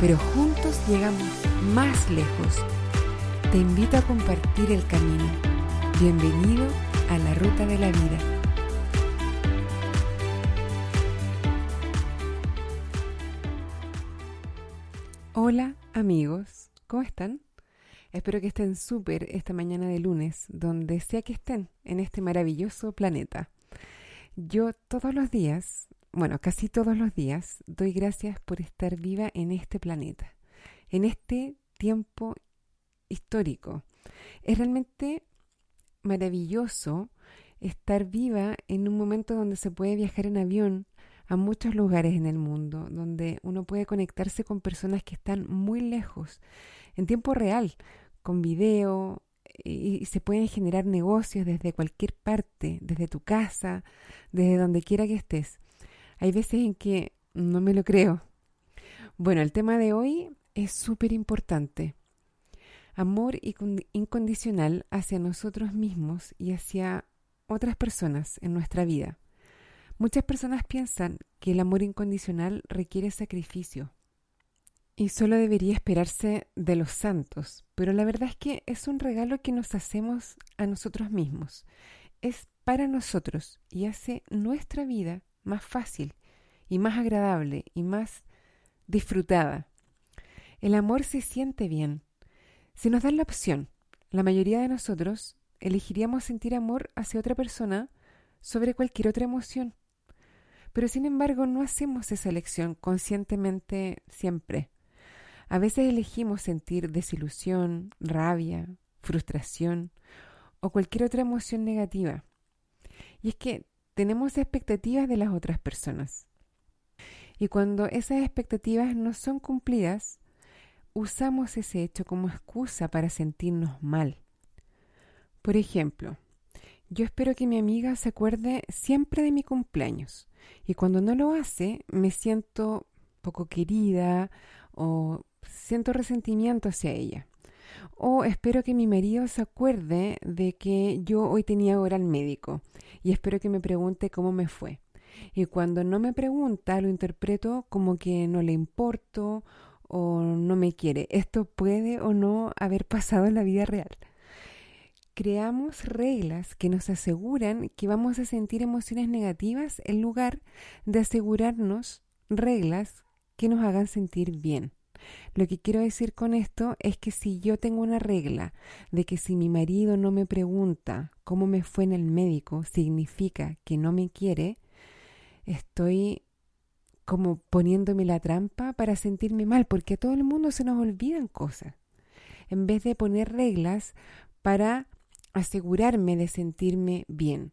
pero juntos llegamos más lejos. Te invito a compartir el camino. Bienvenido a la ruta de la vida. Hola amigos, ¿cómo están? Espero que estén súper esta mañana de lunes, donde sea que estén en este maravilloso planeta. Yo todos los días, bueno, casi todos los días, doy gracias por estar viva en este planeta, en este tiempo histórico. Es realmente maravilloso estar viva en un momento donde se puede viajar en avión a muchos lugares en el mundo, donde uno puede conectarse con personas que están muy lejos, en tiempo real, con video, y, se pueden generar negocios desde cualquier parte, desde tu casa, desde donde quiera que estés. Hay veces en que no me lo creo. Bueno, el tema de hoy es súper importante. Amor incondicional hacia nosotros mismos y hacia otras personas en nuestra vida. Muchas personas piensan que el amor incondicional requiere sacrificio y solo debería esperarse de los santos, pero la verdad es que es un regalo que nos hacemos a nosotros mismos. Es para nosotros y hace nuestra vida más fácil y más agradable y más disfrutada. El amor se siente bien. Si nos dan la opción, la mayoría de nosotros elegiríamos sentir amor hacia otra persona sobre cualquier otra emoción. Pero sin embargo no hacemos esa elección conscientemente siempre. A veces elegimos sentir desilusión, rabia, frustración o cualquier otra emoción negativa. Y es que tenemos expectativas de las otras personas. Y cuando esas expectativas no son cumplidas, usamos ese hecho como excusa para sentirnos mal. Por ejemplo, yo espero que mi amiga se acuerde siempre de mi cumpleaños y cuando no lo hace me siento poco querida o siento resentimiento hacia ella. O espero que mi marido se acuerde de que yo hoy tenía hora al médico y espero que me pregunte cómo me fue. Y cuando no me pregunta lo interpreto como que no le importo o no me quiere. Esto puede o no haber pasado en la vida real creamos reglas que nos aseguran que vamos a sentir emociones negativas en lugar de asegurarnos reglas que nos hagan sentir bien. Lo que quiero decir con esto es que si yo tengo una regla de que si mi marido no me pregunta cómo me fue en el médico, significa que no me quiere, estoy como poniéndome la trampa para sentirme mal, porque a todo el mundo se nos olvidan cosas. En vez de poner reglas para asegurarme de sentirme bien.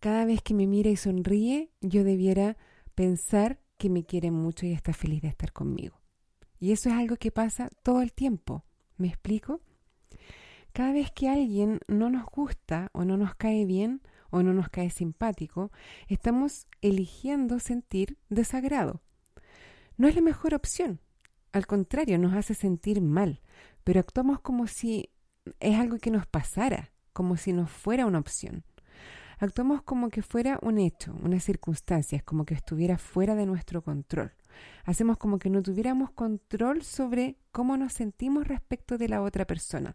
Cada vez que me mira y sonríe, yo debiera pensar que me quiere mucho y está feliz de estar conmigo. Y eso es algo que pasa todo el tiempo. ¿Me explico? Cada vez que alguien no nos gusta o no nos cae bien o no nos cae simpático, estamos eligiendo sentir desagrado. No es la mejor opción. Al contrario, nos hace sentir mal, pero actuamos como si es algo que nos pasara como si no fuera una opción. Actuamos como que fuera un hecho, una circunstancia, como que estuviera fuera de nuestro control. Hacemos como que no tuviéramos control sobre cómo nos sentimos respecto de la otra persona.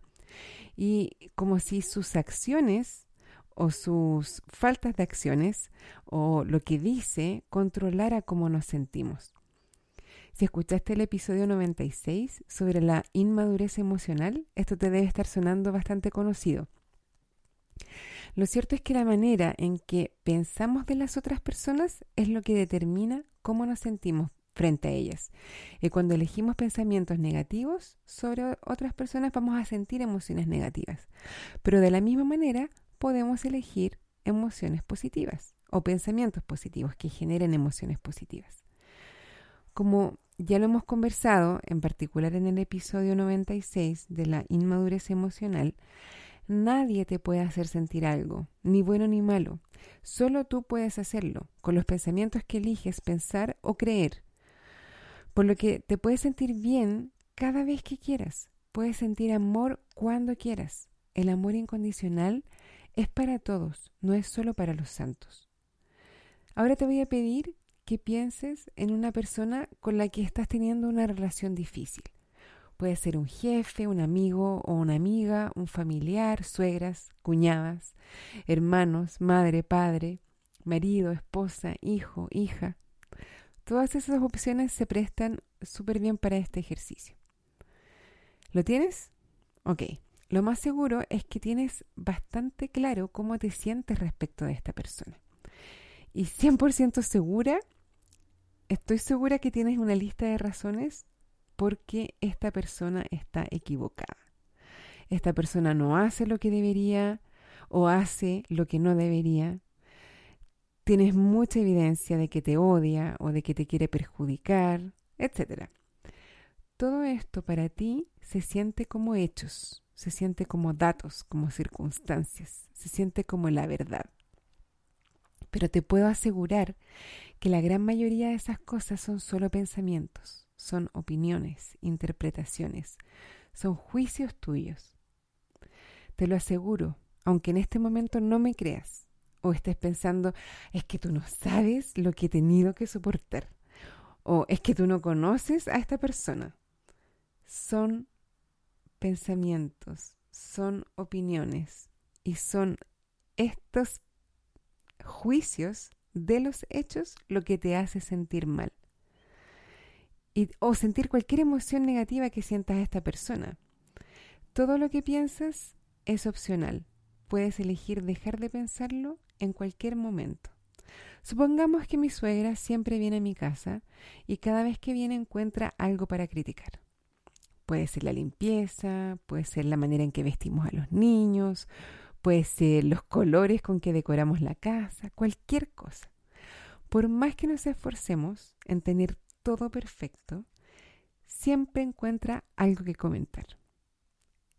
Y como si sus acciones o sus faltas de acciones o lo que dice controlara cómo nos sentimos. Si escuchaste el episodio 96 sobre la inmadurez emocional, esto te debe estar sonando bastante conocido. Lo cierto es que la manera en que pensamos de las otras personas es lo que determina cómo nos sentimos frente a ellas. Y cuando elegimos pensamientos negativos sobre otras personas vamos a sentir emociones negativas. Pero de la misma manera podemos elegir emociones positivas o pensamientos positivos que generen emociones positivas. Como ya lo hemos conversado, en particular en el episodio 96 de la inmadurez emocional, nadie te puede hacer sentir algo, ni bueno ni malo. Solo tú puedes hacerlo, con los pensamientos que eliges pensar o creer. Por lo que te puedes sentir bien cada vez que quieras. Puedes sentir amor cuando quieras. El amor incondicional es para todos, no es solo para los santos. Ahora te voy a pedir que pienses en una persona con la que estás teniendo una relación difícil. Puede ser un jefe, un amigo o una amiga, un familiar, suegras, cuñadas, hermanos, madre, padre, marido, esposa, hijo, hija. Todas esas opciones se prestan súper bien para este ejercicio. ¿Lo tienes? Ok. Lo más seguro es que tienes bastante claro cómo te sientes respecto de esta persona. Y 100% segura, estoy segura que tienes una lista de razones porque esta persona está equivocada. Esta persona no hace lo que debería o hace lo que no debería. Tienes mucha evidencia de que te odia o de que te quiere perjudicar, etc. Todo esto para ti se siente como hechos, se siente como datos, como circunstancias, se siente como la verdad. Pero te puedo asegurar que la gran mayoría de esas cosas son solo pensamientos, son opiniones, interpretaciones, son juicios tuyos. Te lo aseguro, aunque en este momento no me creas o estés pensando, es que tú no sabes lo que he tenido que soportar o es que tú no conoces a esta persona. Son pensamientos, son opiniones y son estos juicios de los hechos lo que te hace sentir mal. O sentir cualquier emoción negativa que sientas a esta persona. Todo lo que piensas es opcional. Puedes elegir dejar de pensarlo en cualquier momento. Supongamos que mi suegra siempre viene a mi casa y cada vez que viene encuentra algo para criticar. Puede ser la limpieza, puede ser la manera en que vestimos a los niños, puede ser los colores con que decoramos la casa, cualquier cosa. Por más que nos esforcemos en tener todo perfecto, siempre encuentra algo que comentar.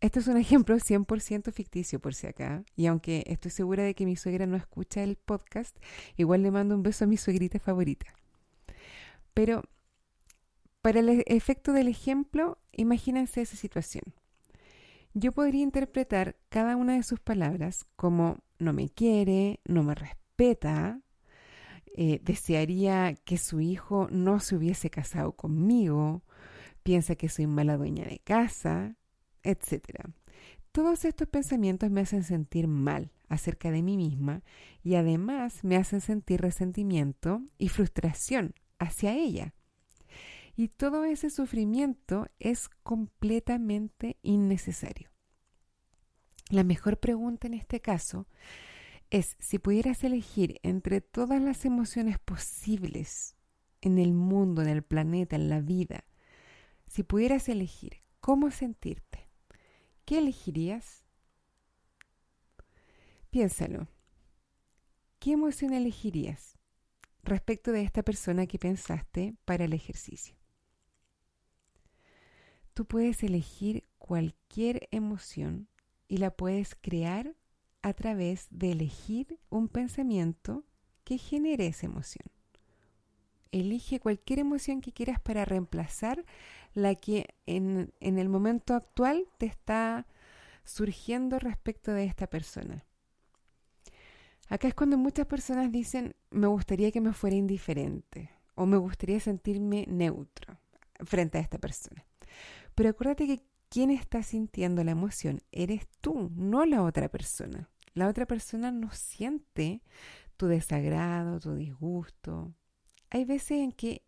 Esto es un ejemplo 100% ficticio por si acá, y aunque estoy segura de que mi suegra no escucha el podcast, igual le mando un beso a mi suegrita favorita. Pero para el efecto del ejemplo, imagínense esa situación. Yo podría interpretar cada una de sus palabras como no me quiere, no me respeta, eh, desearía que su hijo no se hubiese casado conmigo, piensa que soy mala dueña de casa, etc. Todos estos pensamientos me hacen sentir mal acerca de mí misma y además me hacen sentir resentimiento y frustración hacia ella. Y todo ese sufrimiento es completamente innecesario. La mejor pregunta en este caso es si pudieras elegir entre todas las emociones posibles en el mundo, en el planeta, en la vida, si pudieras elegir cómo sentirte, ¿qué elegirías? Piénsalo. ¿Qué emoción elegirías respecto de esta persona que pensaste para el ejercicio? Tú puedes elegir cualquier emoción y la puedes crear a través de elegir un pensamiento que genere esa emoción. Elige cualquier emoción que quieras para reemplazar la que en, en el momento actual te está surgiendo respecto de esta persona. Acá es cuando muchas personas dicen, me gustaría que me fuera indiferente o me gustaría sentirme neutro frente a esta persona. Pero acuérdate que quien está sintiendo la emoción eres tú, no la otra persona. La otra persona no siente tu desagrado, tu disgusto. Hay veces en que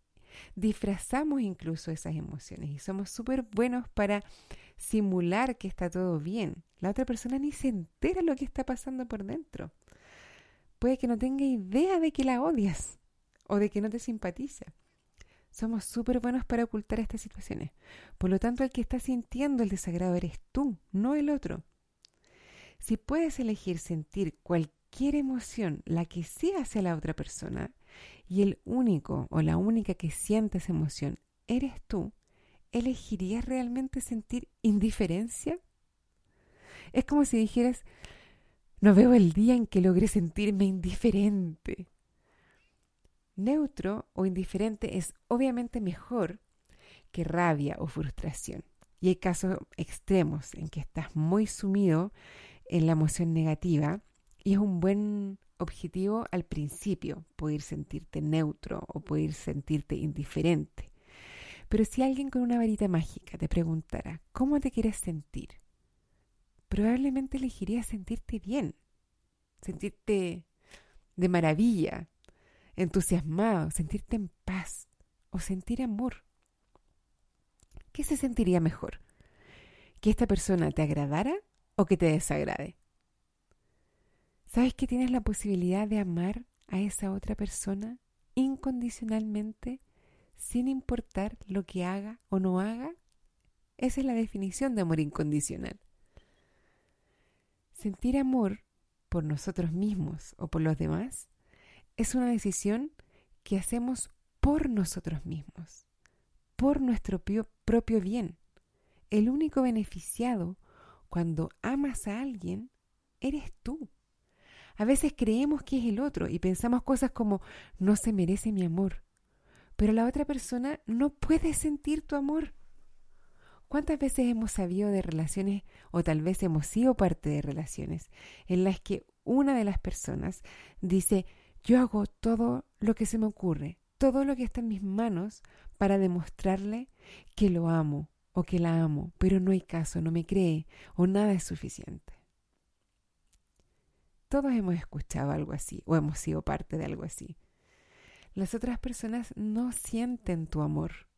disfrazamos incluso esas emociones y somos súper buenos para simular que está todo bien. La otra persona ni se entera lo que está pasando por dentro. Puede que no tenga idea de que la odias o de que no te simpatiza. Somos súper buenos para ocultar estas situaciones. Por lo tanto, el que está sintiendo el desagrado eres tú, no el otro. Si puedes elegir sentir cualquier emoción, la que sea hacia la otra persona, y el único o la única que siente esa emoción eres tú, ¿elegirías realmente sentir indiferencia? Es como si dijeras, no veo el día en que logré sentirme indiferente. Neutro o indiferente es obviamente mejor que rabia o frustración. Y hay casos extremos en que estás muy sumido en la emoción negativa y es un buen objetivo al principio, poder sentirte neutro o poder sentirte indiferente. Pero si alguien con una varita mágica te preguntara, ¿cómo te quieres sentir? Probablemente elegirías sentirte bien, sentirte de maravilla, entusiasmado, sentirte en paz o sentir amor. ¿Qué se sentiría mejor? ¿Que esta persona te agradara o que te desagrade? ¿Sabes que tienes la posibilidad de amar a esa otra persona incondicionalmente sin importar lo que haga o no haga? Esa es la definición de amor incondicional. Sentir amor por nosotros mismos o por los demás es una decisión que hacemos por nosotros mismos, por nuestro propio bien. El único beneficiado cuando amas a alguien eres tú. A veces creemos que es el otro y pensamos cosas como no se merece mi amor, pero la otra persona no puede sentir tu amor. ¿Cuántas veces hemos sabido de relaciones o tal vez hemos sido parte de relaciones en las que una de las personas dice yo hago todo lo que se me ocurre, todo lo que está en mis manos para demostrarle que lo amo o que la amo, pero no hay caso, no me cree o nada es suficiente. Todos hemos escuchado algo así o hemos sido parte de algo así. Las otras personas no sienten tu amor.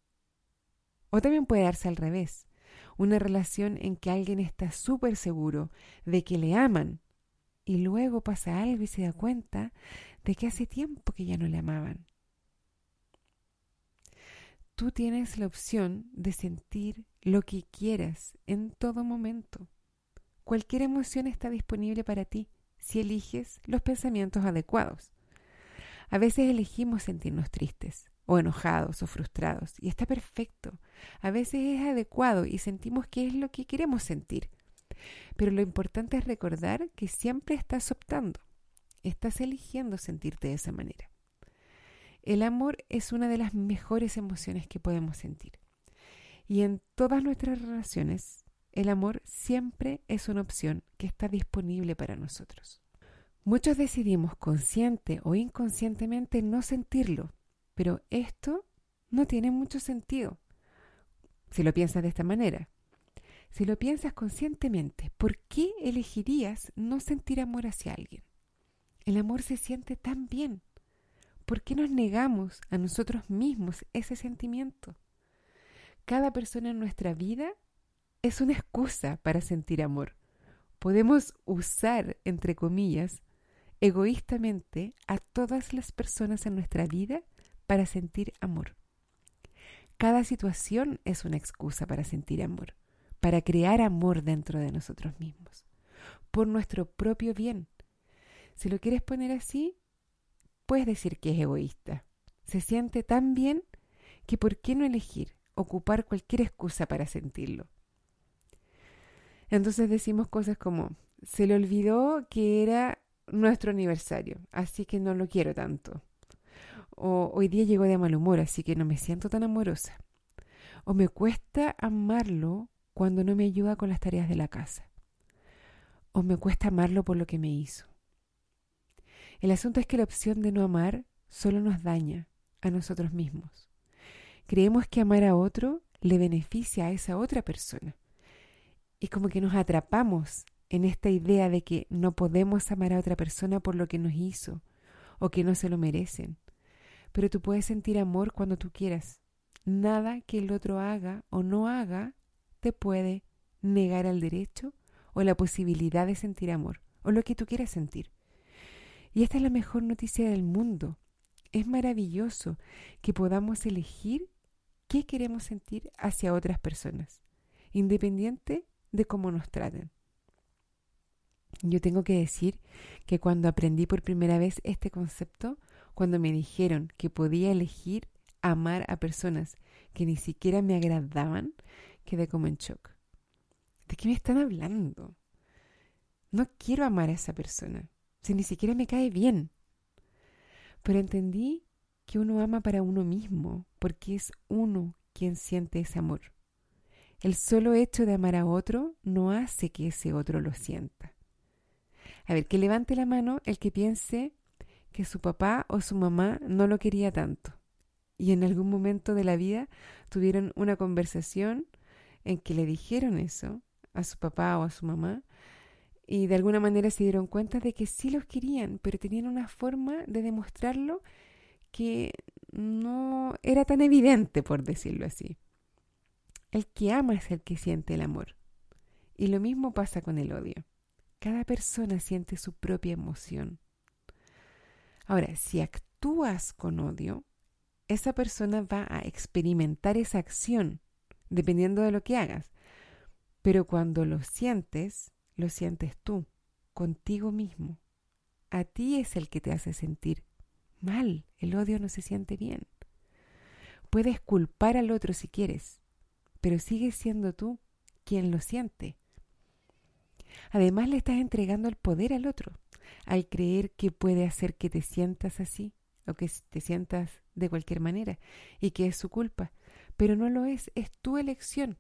O también puede darse al revés. Una relación en que alguien está súper seguro de que le aman y luego pasa algo y se da cuenta de que hace tiempo que ya no le amaban. Tú tienes la opción de sentir lo que quieras en todo momento. Cualquier emoción está disponible para ti si eliges los pensamientos adecuados. A veces elegimos sentirnos tristes o enojados o frustrados y está perfecto. A veces es adecuado y sentimos que es lo que queremos sentir. Pero lo importante es recordar que siempre estás optando. Estás eligiendo sentirte de esa manera. El amor es una de las mejores emociones que podemos sentir. Y en todas nuestras relaciones, el amor siempre es una opción que está disponible para nosotros. Muchos decidimos consciente o inconscientemente no sentirlo, pero esto no tiene mucho sentido si lo piensas de esta manera. Si lo piensas conscientemente, ¿por qué elegirías no sentir amor hacia alguien? El amor se siente tan bien. ¿Por qué nos negamos a nosotros mismos ese sentimiento? Cada persona en nuestra vida es una excusa para sentir amor. Podemos usar, entre comillas, egoístamente a todas las personas en nuestra vida para sentir amor. Cada situación es una excusa para sentir amor, para crear amor dentro de nosotros mismos, por nuestro propio bien. Si lo quieres poner así, puedes decir que es egoísta. Se siente tan bien que ¿por qué no elegir ocupar cualquier excusa para sentirlo? Entonces decimos cosas como, se le olvidó que era nuestro aniversario, así que no lo quiero tanto. O hoy día llegó de mal humor, así que no me siento tan amorosa. O me cuesta amarlo cuando no me ayuda con las tareas de la casa. O me cuesta amarlo por lo que me hizo. El asunto es que la opción de no amar solo nos daña a nosotros mismos. Creemos que amar a otro le beneficia a esa otra persona. Y como que nos atrapamos en esta idea de que no podemos amar a otra persona por lo que nos hizo o que no se lo merecen. Pero tú puedes sentir amor cuando tú quieras. Nada que el otro haga o no haga te puede negar el derecho o la posibilidad de sentir amor o lo que tú quieras sentir. Y esta es la mejor noticia del mundo. Es maravilloso que podamos elegir qué queremos sentir hacia otras personas, independiente de cómo nos traten. Yo tengo que decir que cuando aprendí por primera vez este concepto, cuando me dijeron que podía elegir amar a personas que ni siquiera me agradaban, quedé como en shock. ¿De qué me están hablando? No quiero amar a esa persona, si ni siquiera me cae bien. Pero entendí que uno ama para uno mismo, porque es uno quien siente ese amor. El solo hecho de amar a otro no hace que ese otro lo sienta. A ver, que levante la mano el que piense que su papá o su mamá no lo quería tanto y en algún momento de la vida tuvieron una conversación en que le dijeron eso a su papá o a su mamá y de alguna manera se dieron cuenta de que sí los querían, pero tenían una forma de demostrarlo que no era tan evidente, por decirlo así. El que ama es el que siente el amor. Y lo mismo pasa con el odio. Cada persona siente su propia emoción. Ahora, si actúas con odio, esa persona va a experimentar esa acción, dependiendo de lo que hagas. Pero cuando lo sientes, lo sientes tú, contigo mismo. A ti es el que te hace sentir mal. El odio no se siente bien. Puedes culpar al otro si quieres, pero sigues siendo tú quien lo siente. Además le estás entregando el poder al otro al creer que puede hacer que te sientas así o que te sientas de cualquier manera y que es su culpa. Pero no lo es, es tu elección.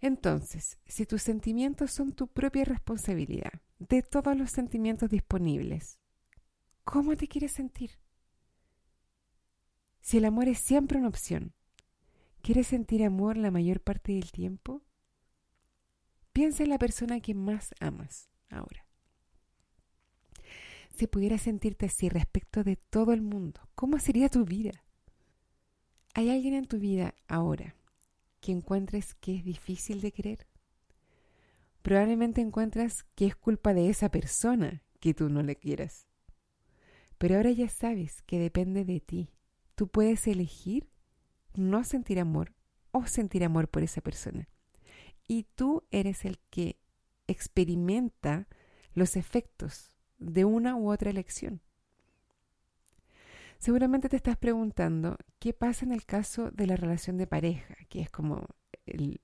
Entonces, si tus sentimientos son tu propia responsabilidad, de todos los sentimientos disponibles, ¿cómo te quieres sentir? Si el amor es siempre una opción, ¿quieres sentir amor la mayor parte del tiempo? Piensa en la persona que más amas ahora. Si pudieras sentirte así respecto de todo el mundo, ¿cómo sería tu vida? ¿Hay alguien en tu vida ahora que encuentres que es difícil de querer? Probablemente encuentras que es culpa de esa persona que tú no le quieras. Pero ahora ya sabes que depende de ti. Tú puedes elegir no sentir amor o sentir amor por esa persona. Y tú eres el que experimenta los efectos de una u otra elección. Seguramente te estás preguntando qué pasa en el caso de la relación de pareja, que es como el,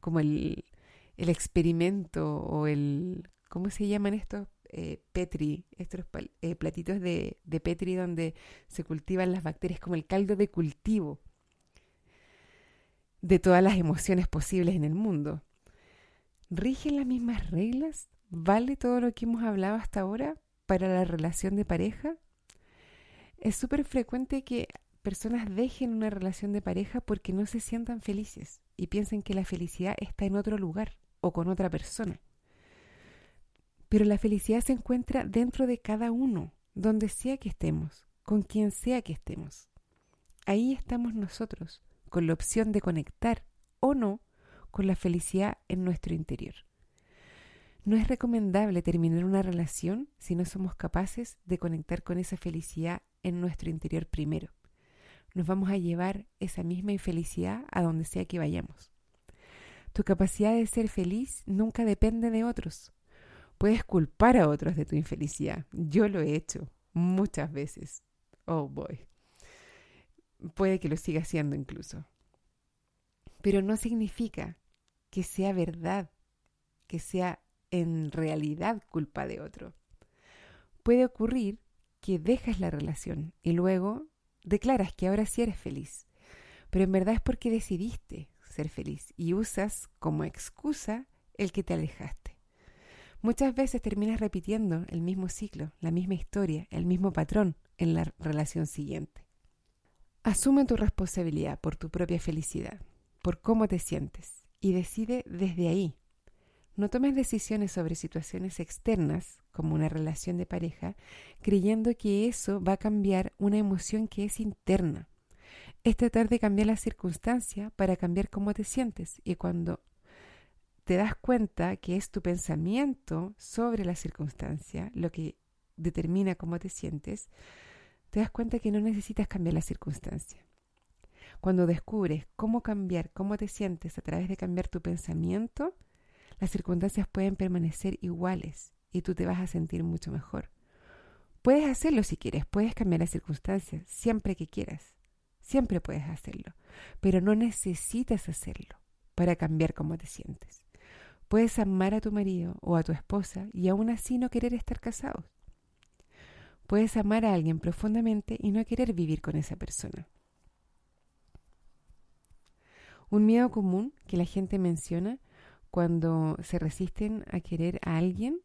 como el, el experimento o el, ¿cómo se llaman estos? Eh, Petri, estos eh, platitos de, de Petri donde se cultivan las bacterias, como el caldo de cultivo de todas las emociones posibles en el mundo. ¿Rigen las mismas reglas? ¿Vale todo lo que hemos hablado hasta ahora para la relación de pareja? Es súper frecuente que personas dejen una relación de pareja porque no se sientan felices y piensen que la felicidad está en otro lugar o con otra persona. Pero la felicidad se encuentra dentro de cada uno, donde sea que estemos, con quien sea que estemos. Ahí estamos nosotros, con la opción de conectar o no con la felicidad en nuestro interior. No es recomendable terminar una relación si no somos capaces de conectar con esa felicidad en nuestro interior primero. Nos vamos a llevar esa misma infelicidad a donde sea que vayamos. Tu capacidad de ser feliz nunca depende de otros. Puedes culpar a otros de tu infelicidad. Yo lo he hecho muchas veces. Oh boy. Puede que lo siga haciendo incluso. Pero no significa que sea verdad, que sea en realidad culpa de otro. Puede ocurrir que dejas la relación y luego declaras que ahora sí eres feliz, pero en verdad es porque decidiste ser feliz y usas como excusa el que te alejaste. Muchas veces terminas repitiendo el mismo ciclo, la misma historia, el mismo patrón en la relación siguiente. Asume tu responsabilidad por tu propia felicidad, por cómo te sientes y decide desde ahí no tomes decisiones sobre situaciones externas, como una relación de pareja, creyendo que eso va a cambiar una emoción que es interna. Es tratar de cambiar la circunstancia para cambiar cómo te sientes y cuando te das cuenta que es tu pensamiento sobre la circunstancia lo que determina cómo te sientes, te das cuenta que no necesitas cambiar la circunstancia. Cuando descubres cómo cambiar cómo te sientes a través de cambiar tu pensamiento, las circunstancias pueden permanecer iguales y tú te vas a sentir mucho mejor. Puedes hacerlo si quieres, puedes cambiar las circunstancias siempre que quieras, Siempre puedes hacerlo, pero no necesitas hacerlo para cambiar cómo te sientes. Puedes amar a tu marido o a tu esposa y aún así no querer estar casados. Puedes amar a alguien profundamente y no querer vivir con esa persona. Un miedo común que la gente menciona cuando se resisten a querer a alguien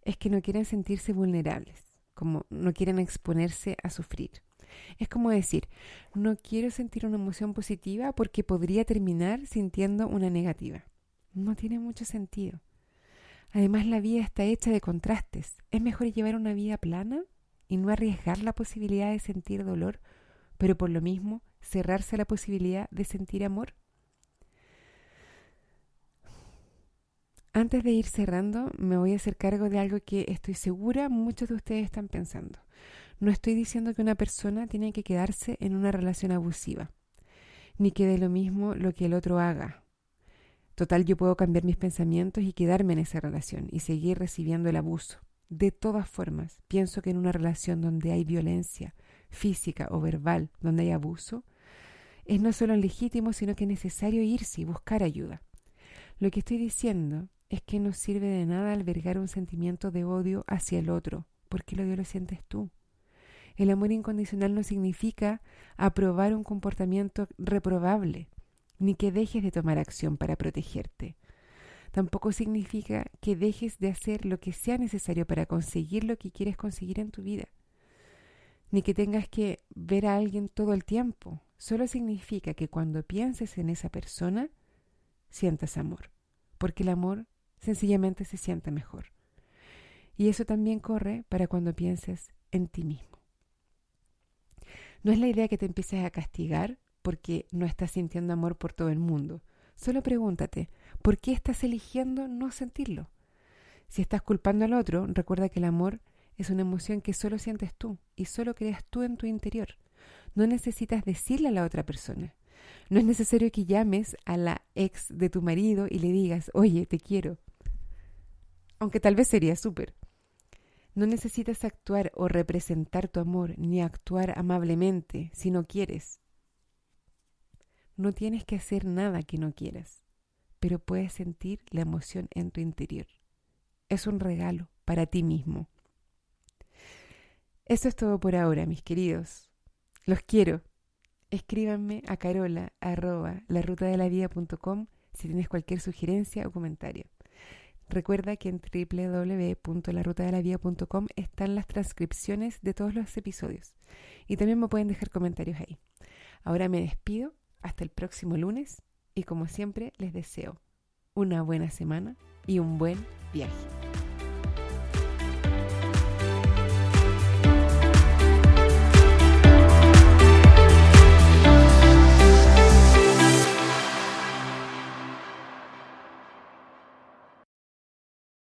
es que no quieren sentirse vulnerables, como no quieren exponerse a sufrir. Es como decir, no quiero sentir una emoción positiva porque podría terminar sintiendo una negativa. No tiene mucho sentido. Además, la vida está hecha de contrastes. Es mejor llevar una vida plana y no arriesgar la posibilidad de sentir dolor, pero por lo mismo cerrarse a la posibilidad de sentir amor. Antes de ir cerrando, me voy a hacer cargo de algo que estoy segura muchos de ustedes están pensando. No estoy diciendo que una persona tiene que quedarse en una relación abusiva, ni que de lo mismo lo que el otro haga. Total, yo puedo cambiar mis pensamientos y quedarme en esa relación y seguir recibiendo el abuso. De todas formas, pienso que en una relación donde hay violencia física o verbal, donde hay abuso, es no solo legítimo, sino que es necesario irse y buscar ayuda. Lo que estoy diciendo es que no sirve de nada albergar un sentimiento de odio hacia el otro, porque el odio lo sientes tú. El amor incondicional no significa aprobar un comportamiento reprobable, ni que dejes de tomar acción para protegerte. Tampoco significa que dejes de hacer lo que sea necesario para conseguir lo que quieres conseguir en tu vida. Ni que tengas que ver a alguien todo el tiempo. Solo significa que cuando pienses en esa persona, sientas amor. Porque el amor sencillamente se siente mejor. Y eso también corre para cuando pienses en ti mismo. No es la idea que te empieces a castigar porque no estás sintiendo amor por todo el mundo. Solo pregúntate, ¿por qué estás eligiendo no sentirlo? Si estás culpando al otro, recuerda que el amor es una emoción que solo sientes tú y solo creas tú en tu interior. No necesitas decirle a la otra persona. No es necesario que llames a la ex de tu marido y le digas, oye, te quiero. Aunque tal vez sería súper. No necesitas actuar o representar tu amor, ni actuar amablemente si no quieres. No tienes que hacer nada que no quieras, pero puedes sentir la emoción en tu interior. Es un regalo para ti mismo. Eso es todo por ahora, mis queridos. Los quiero. Escríbanme a carola arroba si tienes cualquier sugerencia o comentario. Recuerda que en www.larutadelavía.com están las transcripciones de todos los episodios y también me pueden dejar comentarios ahí. Ahora me despido, hasta el próximo lunes y como siempre les deseo una buena semana y un buen viaje.